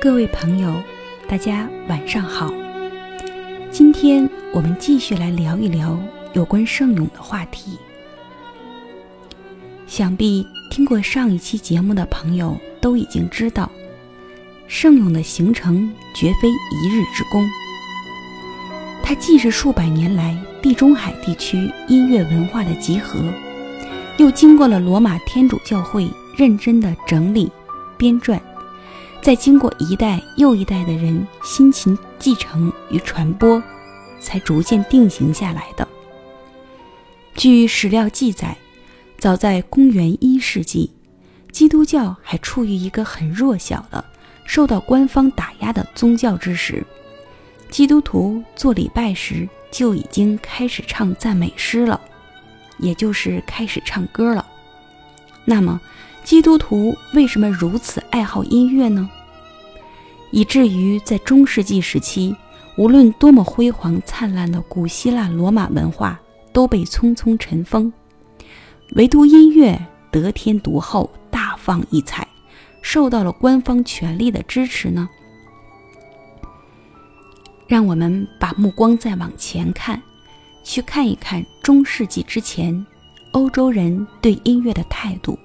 各位朋友，大家晚上好。今天我们继续来聊一聊有关圣咏的话题。想必听过上一期节目的朋友都已经知道，圣咏的形成绝非一日之功。它既是数百年来地中海地区音乐文化的集合，又经过了罗马天主教会认真的整理、编撰。再经过一代又一代的人辛勤继承与传播，才逐渐定型下来的。据史料记载，早在公元一世纪，基督教还处于一个很弱小的、受到官方打压的宗教之时，基督徒做礼拜时就已经开始唱赞美诗了，也就是开始唱歌了。那么，基督徒为什么如此爱好音乐呢？以至于在中世纪时期，无论多么辉煌灿烂的古希腊罗马文化都被匆匆尘封，唯独音乐得天独厚，大放异彩，受到了官方权力的支持呢？让我们把目光再往前看，去看一看中世纪之前欧洲人对音乐的态度。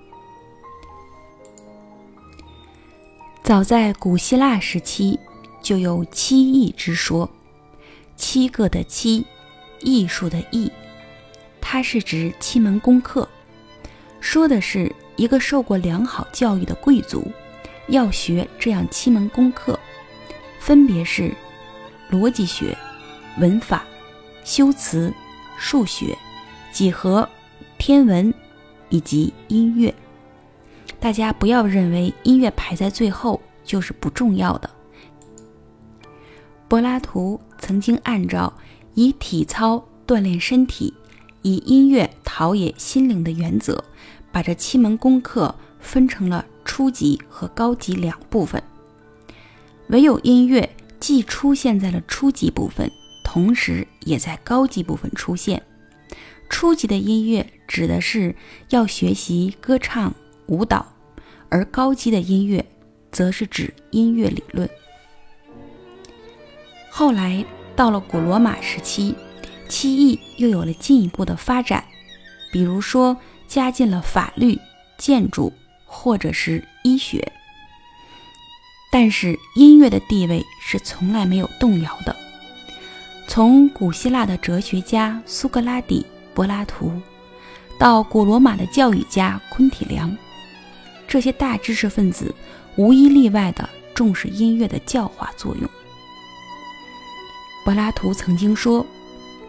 早在古希腊时期，就有七艺之说。七个的七，艺术的艺，它是指七门功课，说的是一个受过良好教育的贵族要学这样七门功课，分别是逻辑学、文法、修辞、数学、几何、天文以及音乐。大家不要认为音乐排在最后就是不重要的。柏拉图曾经按照以体操锻炼身体、以音乐陶冶心灵的原则，把这七门功课分成了初级和高级两部分。唯有音乐既出现在了初级部分，同时也在高级部分出现。初级的音乐指的是要学习歌唱、舞蹈。而高级的音乐，则是指音乐理论。后来到了古罗马时期，七艺又有了进一步的发展，比如说加进了法律、建筑或者是医学。但是音乐的地位是从来没有动摇的。从古希腊的哲学家苏格拉底、柏拉图，到古罗马的教育家昆体良。这些大知识分子无一例外地重视音乐的教化作用。柏拉图曾经说：“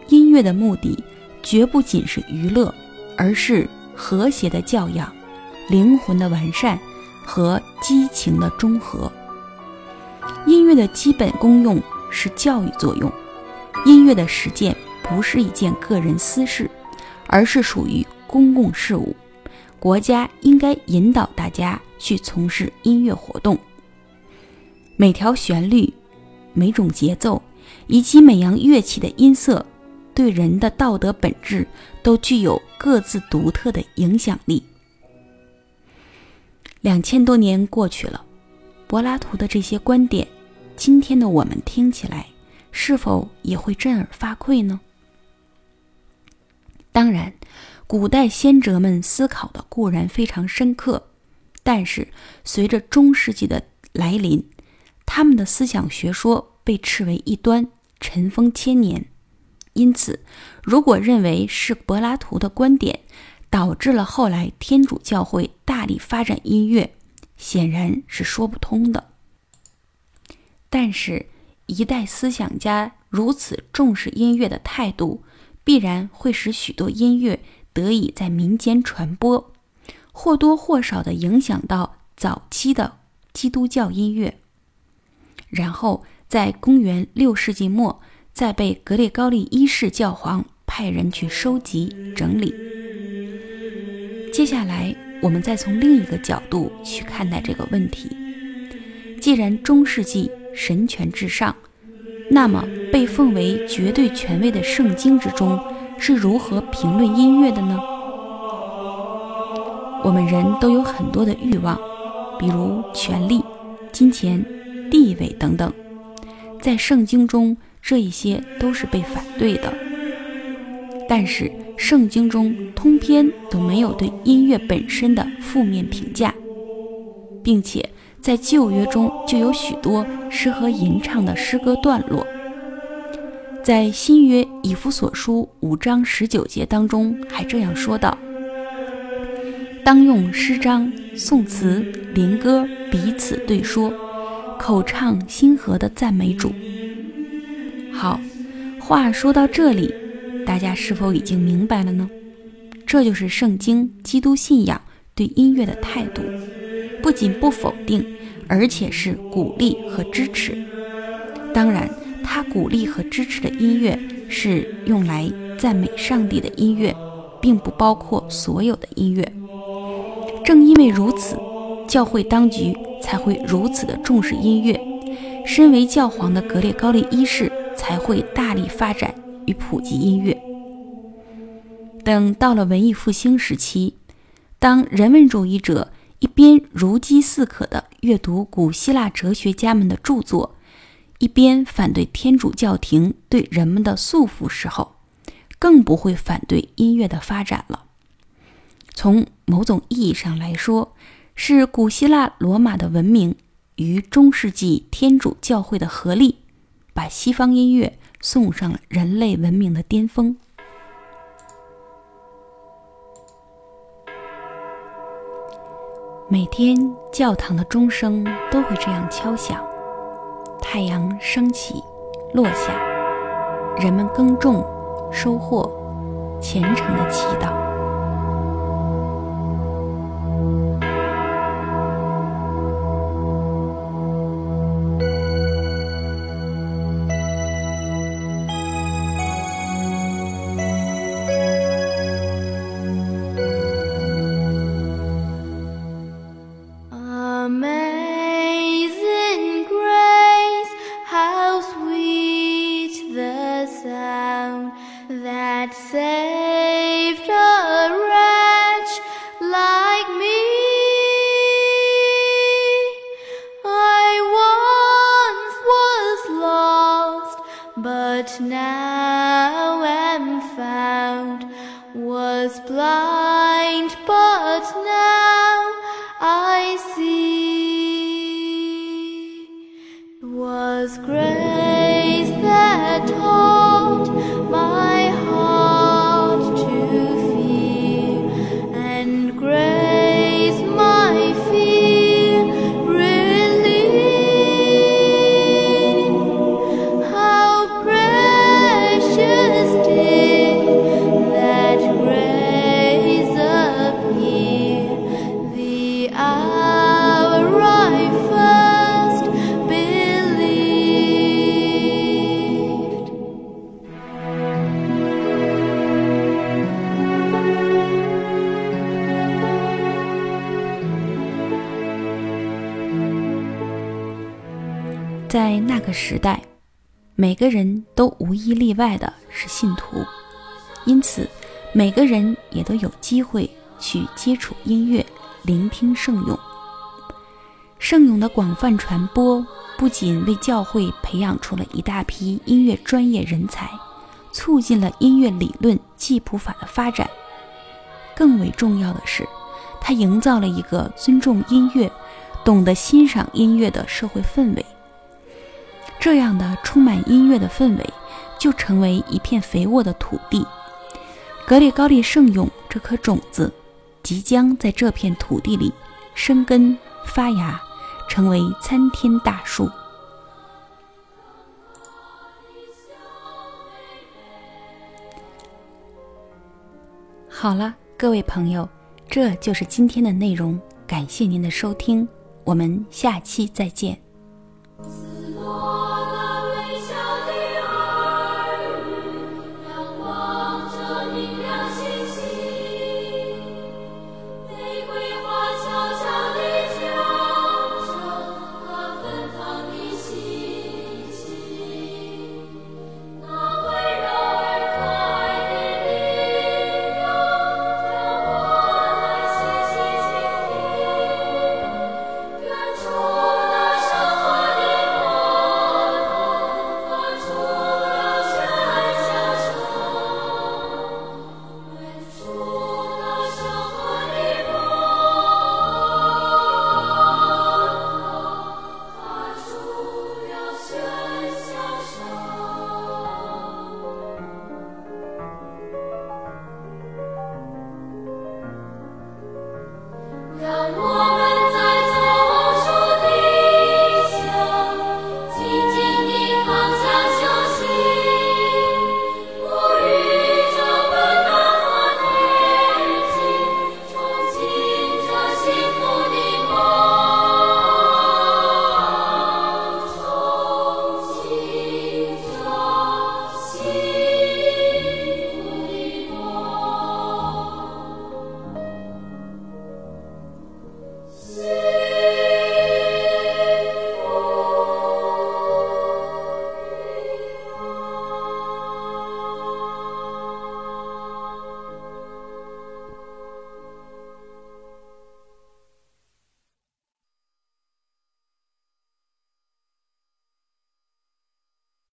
音乐的目的绝不仅是娱乐，而是和谐的教养、灵魂的完善和激情的中和。音乐的基本功用是教育作用。音乐的实践不是一件个人私事，而是属于公共事务。”国家应该引导大家去从事音乐活动。每条旋律、每种节奏以及每样乐器的音色，对人的道德本质都具有各自独特的影响力。两千多年过去了，柏拉图的这些观点，今天的我们听起来是否也会震耳发聩呢？当然。古代先哲们思考的固然非常深刻，但是随着中世纪的来临，他们的思想学说被斥为异端，尘封千年。因此，如果认为是柏拉图的观点导致了后来天主教会大力发展音乐，显然是说不通的。但是，一代思想家如此重视音乐的态度，必然会使许多音乐。得以在民间传播，或多或少地影响到早期的基督教音乐，然后在公元六世纪末，再被格列高利一世教皇派人去收集整理。接下来，我们再从另一个角度去看待这个问题：既然中世纪神权至上，那么被奉为绝对权威的圣经之中。是如何评论音乐的呢？我们人都有很多的欲望，比如权力、金钱、地位等等，在圣经中这一些都是被反对的。但是圣经中通篇都没有对音乐本身的负面评价，并且在旧约中就有许多适合吟唱的诗歌段落。在新约以弗所书五章十九节当中，还这样说道：“当用诗章、颂词、灵歌彼此对说，口唱心和的赞美主。”好，话说到这里，大家是否已经明白了呢？这就是圣经基督信仰对音乐的态度，不仅不否定，而且是鼓励和支持。当然。他鼓励和支持的音乐是用来赞美上帝的音乐，并不包括所有的音乐。正因为如此，教会当局才会如此的重视音乐。身为教皇的格列高利一世才会大力发展与普及音乐。等到了文艺复兴时期，当人文主义者一边如饥似渴地阅读古希腊哲学家们的著作，一边反对天主教廷对人们的束缚时候，更不会反对音乐的发展了。从某种意义上来说，是古希腊罗马的文明与中世纪天主教会的合力，把西方音乐送上了人类文明的巅峰。每天教堂的钟声都会这样敲响。太阳升起，落下，人们耕种、收获，虔诚的祈祷。在那个时代，每个人都无一例外的是信徒，因此每个人也都有机会去接触音乐，聆听圣咏。圣咏的广泛传播，不仅为教会培养出了一大批音乐专业人才，促进了音乐理论记谱法的发展，更为重要的是，它营造了一个尊重音乐、懂得欣赏音乐的社会氛围。这样的充满音乐的氛围，就成为一片肥沃的土地。格里高利圣咏这颗种子，即将在这片土地里生根发芽，成为参天大树。好了，各位朋友，这就是今天的内容。感谢您的收听，我们下期再见。